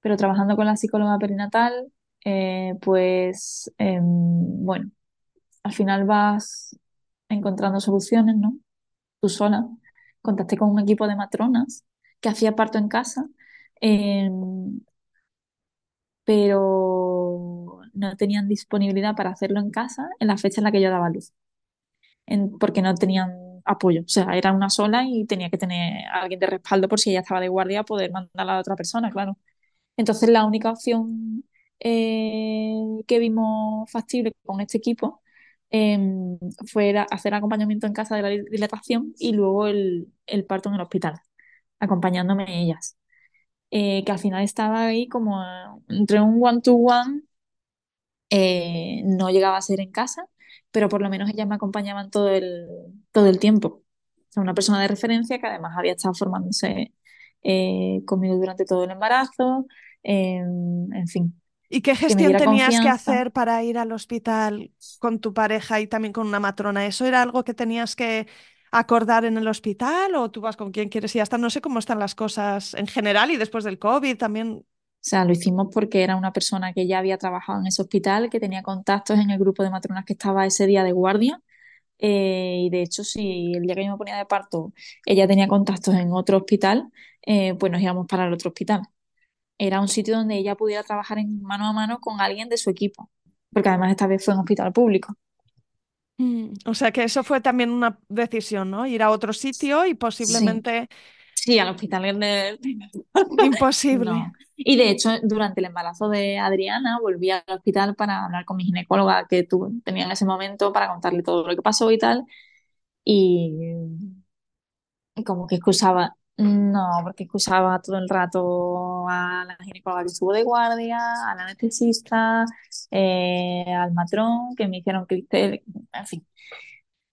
pero trabajando con la psicóloga perinatal, eh, pues, em, bueno, al final vas encontrando soluciones, ¿no? Tú sola. Contacté con un equipo de matronas que hacía parto en casa, em, pero no tenían disponibilidad para hacerlo en casa en la fecha en la que yo daba luz. porque no tenían apoyo. O sea, era una sola y tenía que tener a alguien de respaldo por si ella estaba de guardia, poder mandarla a otra persona, claro. Entonces, la única opción eh, que vimos factible con este equipo eh, fue hacer acompañamiento en casa de la dilatación y luego el, parto en el hospital, acompañándome ellas. Eh, que al final estaba ahí como entre un one-to-one eh, no llegaba a ser en casa, pero por lo menos ellas me acompañaban todo el, todo el tiempo. Una persona de referencia que además había estado formándose eh, conmigo durante todo el embarazo, eh, en fin, ¿Y qué gestión tenías que hacer para ir al hospital con tu pareja y también con una matrona? ¿Eso era algo que tenías que acordar en el hospital o tú vas con quien quieres y ya está? No sé cómo están las cosas en general y después del COVID también. O sea, lo hicimos porque era una persona que ya había trabajado en ese hospital, que tenía contactos en el grupo de matronas que estaba ese día de guardia. eh, y de hecho, si el día que yo me ponía de parto, ella tenía contactos en otro hospital, eh, pues nos íbamos para el otro hospital. Era un sitio donde ella pudiera trabajar en mano a mano con alguien de su equipo, porque además esta vez fue en hospital público. Mm, O sea que eso fue también una decisión, ¿no? Ir a otro sitio y posiblemente sí, al hospital el... imposible. No. Y de hecho, durante el embarazo de Adriana, volví al hospital para hablar con mi ginecóloga que tuve, tenía en ese momento para contarle todo lo que pasó y tal. Y como que excusaba, no, porque excusaba todo el rato a la ginecóloga que estuvo de guardia, al anestesista, eh, al matrón, que me hicieron cristel, en fin.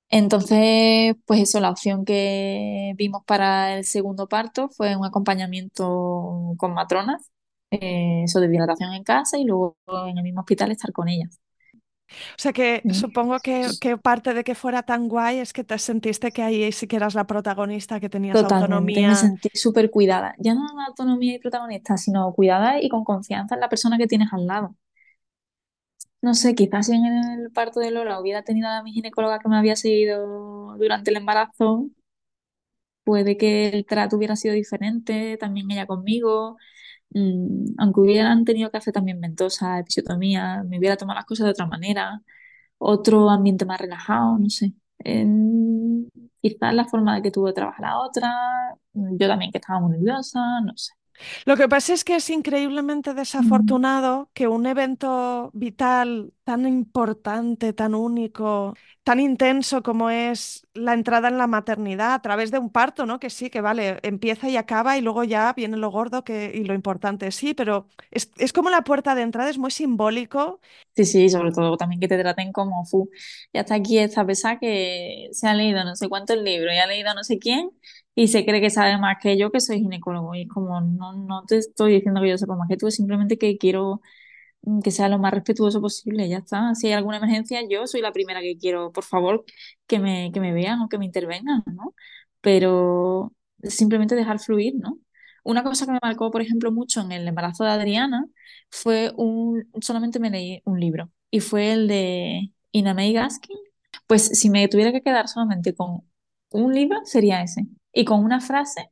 Entonces, pues eso, la opción que vimos para el segundo parto fue un acompañamiento con matronas, eh, eso de dilatación en casa y luego en el mismo hospital estar con ellas. O sea que supongo que, que parte de que fuera tan guay es que te sentiste que ahí sí que eras la protagonista, que tenías Totalmente, me autonomía. sentí súper cuidada. Ya no autonomía y protagonista, sino cuidada y con confianza en la persona que tienes al lado. No sé, quizás si en el parto de Lola hubiera tenido a mi ginecóloga que me había seguido durante el embarazo, puede que el trato hubiera sido diferente, también ella conmigo. Mm, aunque hubieran tenido que hacer también ventosa, episiotomía, me hubiera tomado las cosas de otra manera, otro ambiente más relajado, no sé. Quizás la forma de que tuvo de trabajar la otra, yo también que estaba muy nerviosa, no sé. Lo que pasa es que es increíblemente desafortunado que un evento vital tan importante, tan único, tan intenso como es la entrada en la maternidad a través de un parto, ¿no? Que sí, que vale, empieza y acaba y luego ya viene lo gordo que, y lo importante, sí, pero es, es como la puerta de entrada, es muy simbólico. Sí, sí, sobre todo también que te traten como fu. Ya está aquí esta pesada que se ha leído no sé cuántos libros y ha leído no sé quién y se cree que sabe más que yo que soy ginecólogo. Y es como, no, no te estoy diciendo que yo sepa más que tú, simplemente que quiero mm, que sea lo más respetuoso posible, ya está. Si hay alguna emergencia, yo soy la primera que quiero, por favor, que me, que me vean o que me intervengan, ¿no? Pero simplemente dejar fluir, ¿no? Una cosa que me marcó, por ejemplo, mucho en el embarazo de Adriana fue un, solamente me leí un libro y fue el de Ina Gaskin. Pues si me tuviera que quedar solamente con un libro, sería ese. Y con una frase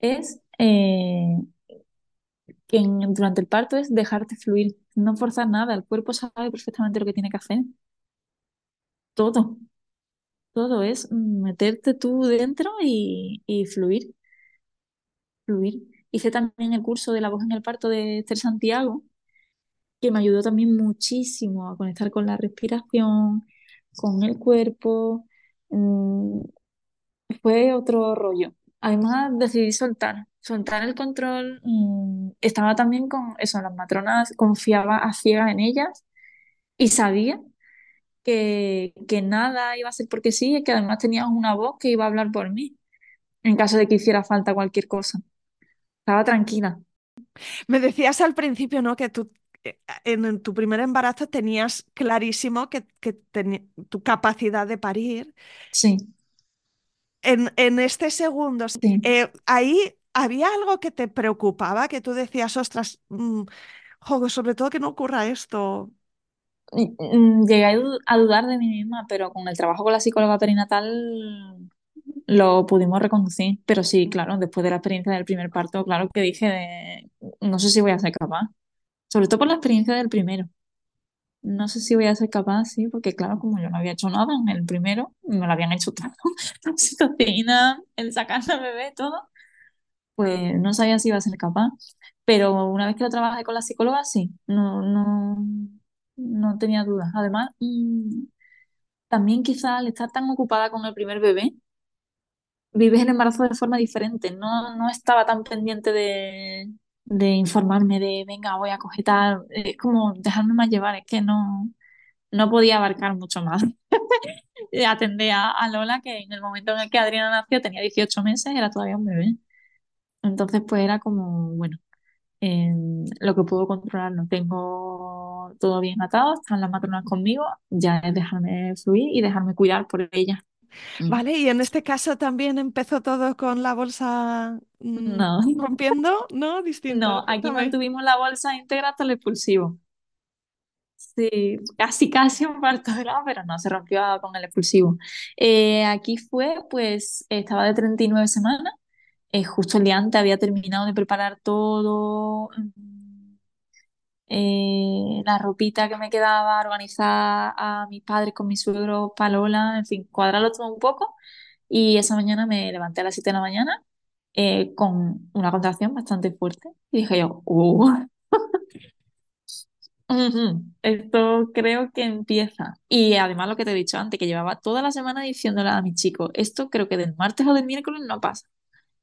es eh, que durante el parto es dejarte fluir, no forzar nada. El cuerpo sabe perfectamente lo que tiene que hacer. Todo, todo es meterte tú dentro y, y fluir, fluir. Hice también el curso de la voz en el parto de Esther Santiago, que me ayudó también muchísimo a conectar con la respiración, con el cuerpo. Mm, fue otro rollo. Además, decidí soltar, soltar el control. mm, estaba también con eso, las matronas, confiaba a ciegas en ellas y sabía que, que nada iba a ser porque sí, y que además tenías una voz que iba a hablar por mí en caso de que hiciera falta cualquier cosa. Estaba tranquila. Me decías al principio, ¿no? Que tú eh, en tu primer embarazo tenías clarísimo que, que tu capacidad de parir. Sí, En, en este segundo, sí. eh, ahí había algo que te preocupaba, que tú decías, ostras, mm, jo, sobre todo que no ocurra esto. Mm, Llegué a dudar de mí misma, pero con el trabajo con la psicóloga perinatal lo pudimos reconducir. Pero sí, claro, después de la experiencia del primer parto, claro que dije de, no sé si voy a ser capaz. Sobre todo por la experiencia del primero. No sé si voy a ser capaz, sí, porque claro, como yo no había hecho nada en el primero, me lo habían hecho todo, la oxitocina, el sacar al bebé, todo, pues no sabía si iba a ser capaz. Pero una vez que lo trabajé con la psicóloga, sí, no, no, no tenía dudas. Además, mm, también quizá al estar tan ocupada con el primer bebé, vives el embarazo de forma diferente. No, no estaba tan pendiente de, de informarme de, venga, voy a coger tal. Es como dejarme más llevar, es que no, no podía abarcar mucho más. Atendé a, a Lola, que en el momento en el que Adriana nació tenía 18 meses, era todavía un bebé. Entonces, pues era como, bueno, eh, lo que puedo controlar, no tengo todo bien atado, están las matronas conmigo, ya es dejarme fluir y dejarme cuidar por ella. Mm. ¿Vale? Y en este caso también empezó todo con la bolsa mm, No, rompiendo, ¿no? Distinto, no, aquí cuéntame. mantuvimos la bolsa íntegra hasta el expulsivo. Sí, casi casi un parto de grado, pero no, se rompió con el expulsivo. Eh, aquí fue, pues, estaba de 39 semanas, eh, justo el día antes había terminado de preparar todo, mm, eh, la ropita que me quedaba, organizar a mis padres con mi suegro, Palola, en fin, cuadrarlo todo un poco. Y esa mañana me levanté a las 7 de la mañana eh, con una contracción bastante fuerte. Y dije yo, uh, esto creo que empieza. Y además lo que te he dicho antes, que llevaba toda la semana diciéndole a mi chico, esto creo que del martes o del miércoles no pasa.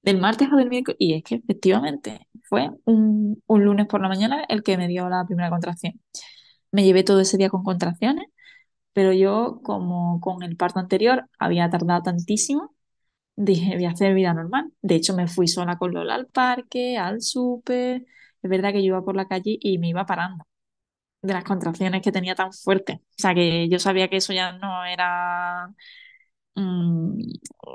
Del martes o del miércoles. Y es que efectivamente fue un, un lunes por la mañana el que me dio la primera contracción. Me llevé todo ese día con contracciones, pero yo como con el parto anterior había tardado tantísimo, dije, voy a hacer vida normal. De hecho, me fui sola con Lola al parque, al súper. Es verdad que yo iba por la calle y me iba parando de las contracciones que tenía tan fuertes. O sea, que yo sabía que eso ya no era, mm,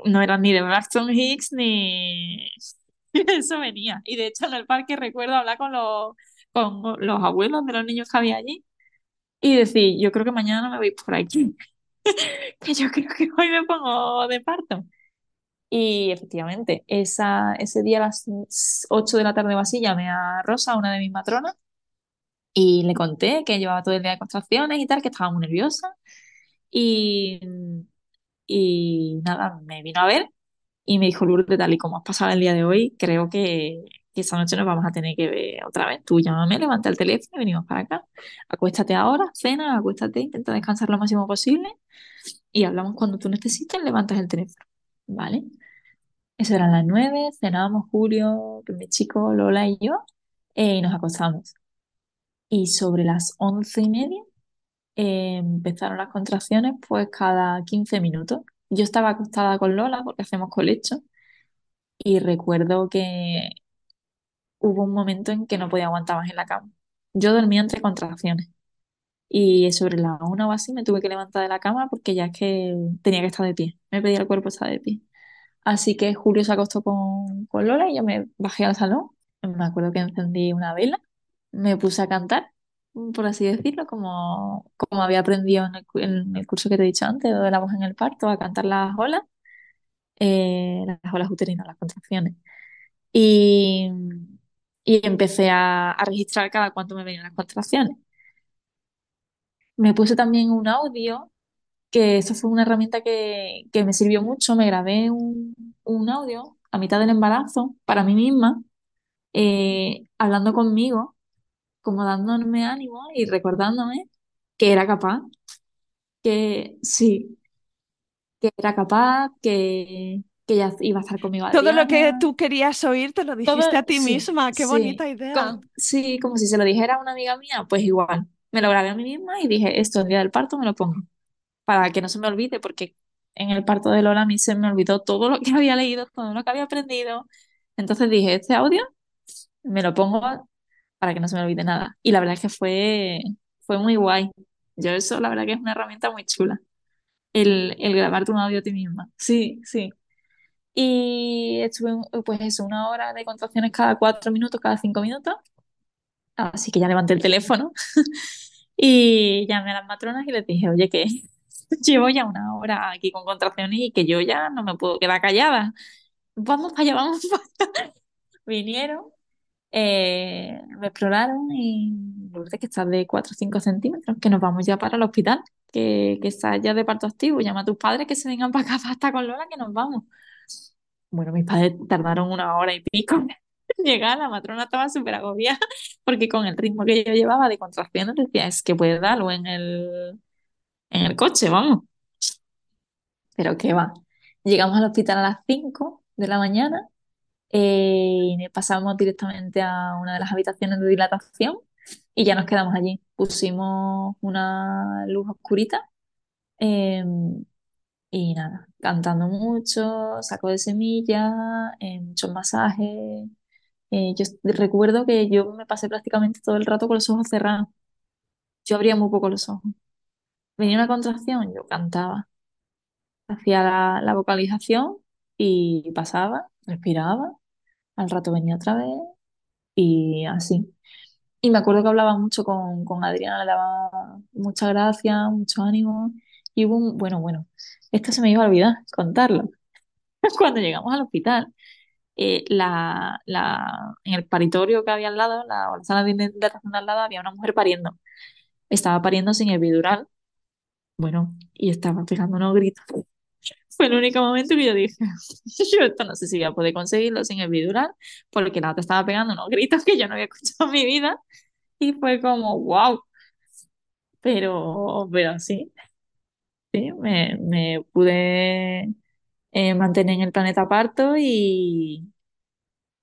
no era ni de Braxton Hicks ni eso venía. Y de hecho en el parque recuerdo hablar con los, con los abuelos de los niños que había allí y decir, yo creo que mañana no me voy por aquí, que yo creo que hoy me pongo de parto. Y efectivamente, esa, ese día a las 8 de la tarde o así llamé a Rosa, una de mis matronas, y le conté que llevaba todo el día de contracciones y tal, que estaba muy nerviosa. Y, y nada, me vino a ver y me dijo, Lourdes, tal y como has pasado el día de hoy, creo que, que esa noche nos vamos a tener que ver otra vez. Tú llámame, levanta el teléfono y venimos para acá. Acuéstate ahora, cena, acuéstate, intenta descansar lo máximo posible y hablamos cuando tú necesites, levantas el teléfono, ¿vale? Eso eran las nueve, cenábamos Julio, mi chico, Lola y yo, eh, y nos acostamos. Y sobre las once y media eh, empezaron las contracciones, pues cada 15 minutos. Yo estaba acostada con Lola porque hacemos colecho y recuerdo que hubo un momento en que no podía aguantar más en la cama. Yo dormía entre contracciones y sobre la una o así me tuve que levantar de la cama porque ya es que tenía que estar de pie. Me pedía el cuerpo estar de pie. Así que Julio se acostó con, con Lola y yo me bajé al salón. Me acuerdo que encendí una vela, me puse a cantar, por así decirlo, como, como había aprendido en el, en el curso que te he dicho antes, de la voz en el parto, a cantar las olas, eh, las olas uterinas, las contracciones. Y, y empecé a, a registrar cada cuánto me venían las contracciones. Me puse también un audio, que eso fue una herramienta que, que me sirvió mucho. Me grabé un, un audio a mitad del embarazo para mí misma, eh, hablando conmigo, como dándome ánimo y recordándome que era capaz, que sí, que era capaz, que, que ya iba a estar conmigo Todo lo que tú querías oír te lo Todo, dijiste a ti sí, misma. Qué sí, bonita idea. como, sí, como si se lo dijera a una amiga mía, pues igual. Me lo grabé a mí misma y dije, esto el día del parto me lo pongo, para que no se me olvide, porque en el parto de Lola a mí se me olvidó todo lo que había leído, todo lo que había aprendido. Entonces dije, este audio me lo pongo para que no se me olvide nada. Y la verdad es que fue, fue muy guay. Yo eso, la verdad que es una herramienta muy chula, el, el grabarte un audio a ti misma. Sí, sí. Y estuve, pues eso, una hora de contracciones cada cuatro minutos, cada cinco minutos. Así que ya levanté el teléfono y llamé a las matronas y les dije, oye, que llevo ya una hora aquí con contracciones y que yo ya no me puedo quedar callada. Vamos para allá, vamos para allá. Vinieron, eh, me exploraron y Lourdes, que está de 4 o 5 centímetros, que nos vamos ya para el hospital, que, que está ya de parto activo. Llama a tus padres que se vengan para acá, estar con Lola, que nos vamos. Bueno, mis padres tardaron una hora y pico en llegar, la matrona estaba súper agobiada, porque con el ritmo que yo llevaba de contracciones decía, es que puede darlo en el, en el coche, vamos. Pero qué va. Llegamos al hospital a las 5 de la mañana eh, y pasamos directamente a una de las habitaciones de dilatación y ya nos quedamos allí. Pusimos una luz oscurita eh, y nada, cantando mucho, saco de semillas, eh, muchos masajes. Eh, yo recuerdo que yo me pasé prácticamente todo el rato con los ojos cerrados. Yo abría muy poco los ojos. Venía una contracción, yo cantaba. Hacía la vocalización y pasaba, respiraba. Al rato venía otra vez y así. Y me acuerdo que hablaba mucho con, con Adriana, le daba mucha gracia, mucho ánimo. Y hubo un, bueno, bueno, esto se me iba a olvidar contarlo. Cuando llegamos al hospital, eh, la, la, en el paritorio que había al lado, la, la sala de dilatación de al lado, había una mujer pariendo. Estaba pariendo sin epidural, bueno, y estaba pegando unos gritos. Fue el único momento que yo dije, yo esto no sé si voy a poder conseguirlo sin epidural, porque la otra estaba pegando unos gritos que yo no había escuchado en mi vida. Y fue como, wow, pero, pero sí, sí, me, me pude eh, mantener en el planeta parto y,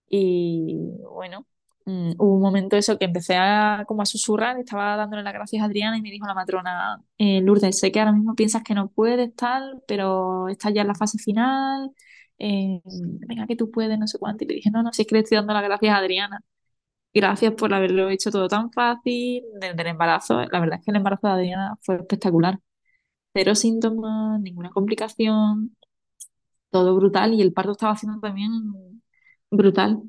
y bueno, mm, hubo un momento eso que empecé a como a susurrar, estaba dándole las gracias a Adriana y me dijo la matrona, eh, Lourdes, sé que ahora mismo piensas que no puedes tal, pero estás ya en la fase final, eh, venga que tú puedes, no sé cuánto. Y le dije, no, no, si es que le estoy dando las gracias a Adriana. Gracias por haberlo hecho todo tan fácil desde el embarazo. La verdad es que el embarazo de Adriana fue espectacular. Cero síntomas, ninguna complicación, todo brutal y el parto estaba haciendo también brutal.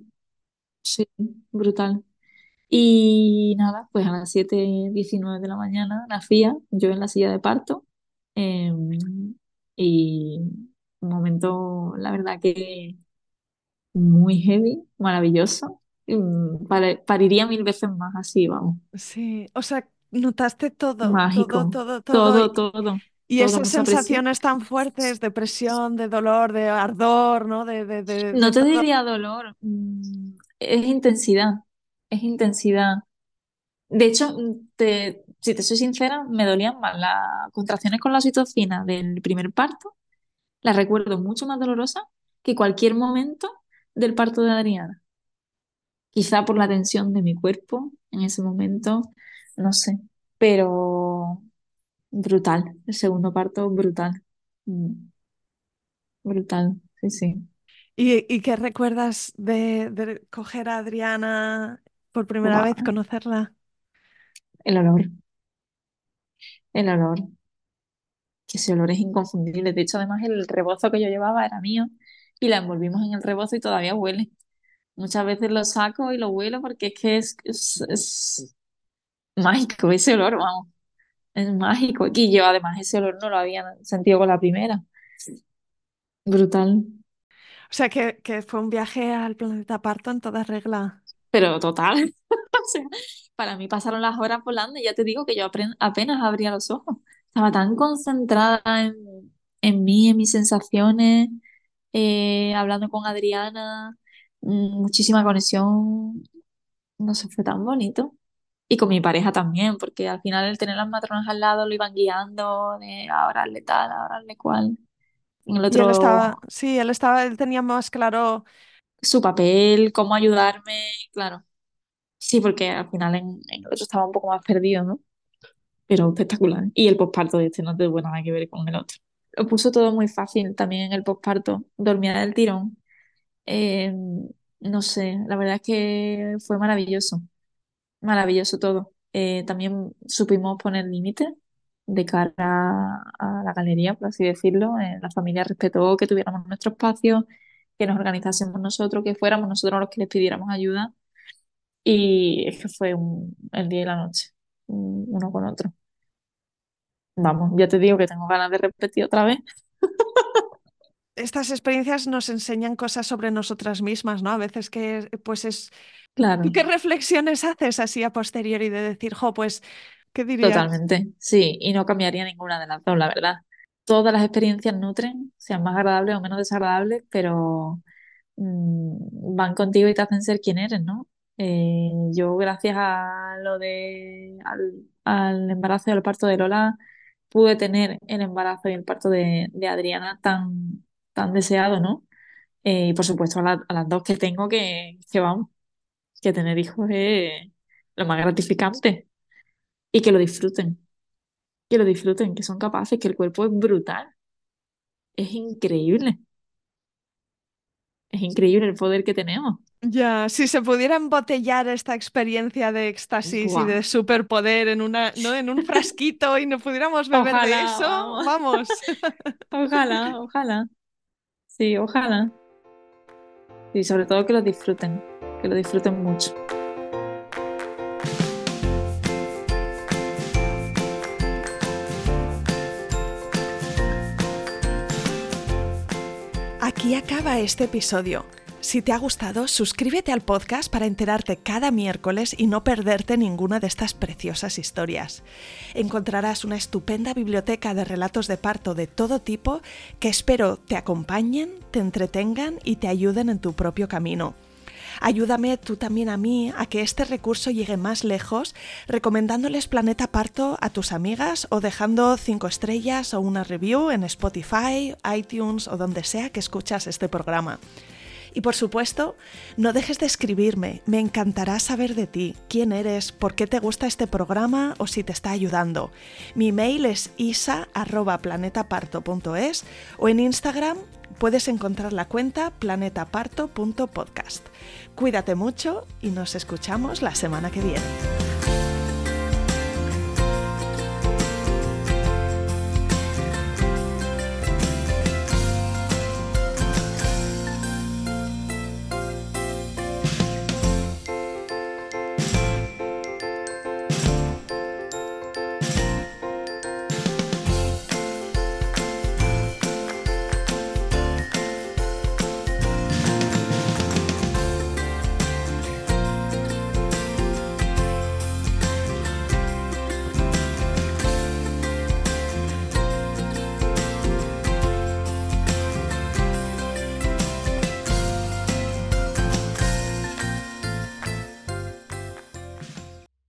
Sí, brutal. Y nada, pues a las siete diecinueve de la mañana nacía yo en la silla de parto. eh, y un momento, la verdad que muy heavy, maravilloso. Mm, pare- Pariría mil veces más así, vamos. Sí, o sea, notaste todo, todo, Mágico. todo, todo. Todo, Y, todo, y todo, esas mucha presión. sensaciones tan fuertes de presión, de dolor, de ardor, ¿no? De, de, de, de No te diría dolor. mm, es intensidad, es intensidad. De hecho, te, si te soy sincera, me dolían más las contracciones con la oxitocina del primer parto, las recuerdo mucho más dolorosas que cualquier momento del parto de Adriana. Quizá por la tensión de mi cuerpo en ese momento, no sé, pero brutal, el segundo parto brutal. Mm. Brutal, sí, sí. ¿Y, qué recuerdas de, coger a Adriana por primera vez, conocerla? El olor. El olor. Que ese olor es inconfundible. De hecho, además, el rebozo que yo llevaba era mío y la envolvimos en el rebozo y todavía huele. Muchas veces lo saco y lo huelo porque es que es, es, mágico ese olor, vamos. Es mágico. Y yo, además, ese olor no lo había sentido con la primera. Brutal. O sea, que, que fue un viaje al planeta Parto en toda regla. Pero total. para mí pasaron las horas volando y ya te digo que yo apenas abría los ojos. Estaba tan concentrada en, en mí, en mis sensaciones, eh, hablando con Adriana, mm, muchísima conexión. No sé, fue tan bonito. Y con mi pareja también, porque al final el tener las matronas al lado lo iban guiando de ahora hazle tal, ahora hazle cual. En el otro... él estaba, sí, él estaba, él tenía más claro su papel, cómo ayudarme, claro. Sí, porque al final en, el otro estaba un poco más perdido, ¿no? Pero espectacular. Y el posparto de este no tuvo nada que ver con el otro. Lo puso todo muy fácil también en el posparto. Dormía del tirón. Eh, no sé, la verdad es que fue maravilloso. Maravilloso todo. Eh, también supimos poner límites de cara a, la galería, por así decirlo. Eh, la familia respetó que tuviéramos nuestro espacio, que nos organizásemos nosotros, que fuéramos nosotros los que les pidiéramos ayuda. Y es que fue el día y la noche, uno con otro. Vamos, ya te digo que tengo ganas de repetir otra vez. Estas experiencias nos enseñan cosas sobre nosotras mismas, ¿no? A veces que, pues es... Claro. ¿Qué reflexiones haces así a posteriori de decir, jo, pues, Totalmente, sí, y no cambiaría ninguna de las dos, la verdad todas las experiencias nutren, sean más agradables o menos desagradables, pero mm, van contigo y te hacen ser quien eres, ¿no? Eh, yo, gracias a lo de al, embarazo y al parto de Lola, pude tener el embarazo y el parto de, Adriana tan, tan deseado, ¿no? Eh, y por supuesto a, las dos que tengo que, que vamos, que tener hijos es lo más gratificante y que lo disfruten que lo disfruten, que son capaces, que el cuerpo es brutal. Es increíble. Es increíble el poder que tenemos. Ya, si se pudiera embotellar esta experiencia de éxtasis y de superpoder en una, ¿no? En un frasquito y no pudiéramos beber de eso, vamos. ojalá, ojalá. Sí, ojalá. Y sobre todo que lo disfruten, que lo disfruten mucho. Aquí acaba este episodio. Si te ha gustado, suscríbete al podcast para enterarte cada miércoles y no perderte ninguna de estas preciosas historias. Encontrarás una estupenda biblioteca de relatos de parto de todo tipo que espero te acompañen, te entretengan y te ayuden en tu propio camino. Ayúdame tú también a mí a que este recurso llegue más lejos, recomendándoles Planeta Parto a tus amigas o dejando 5 estrellas o una review en Spotify, iTunes o donde sea que escuchas este programa. Y por supuesto, no dejes de escribirme, me encantará saber de ti, quién eres, por qué te gusta este programa o si te está ayudando. Mi mail es isa.planetaparto.es o en Instagram puedes encontrar la cuenta planetaparto.podcast. Cuídate mucho y nos escuchamos la semana que viene.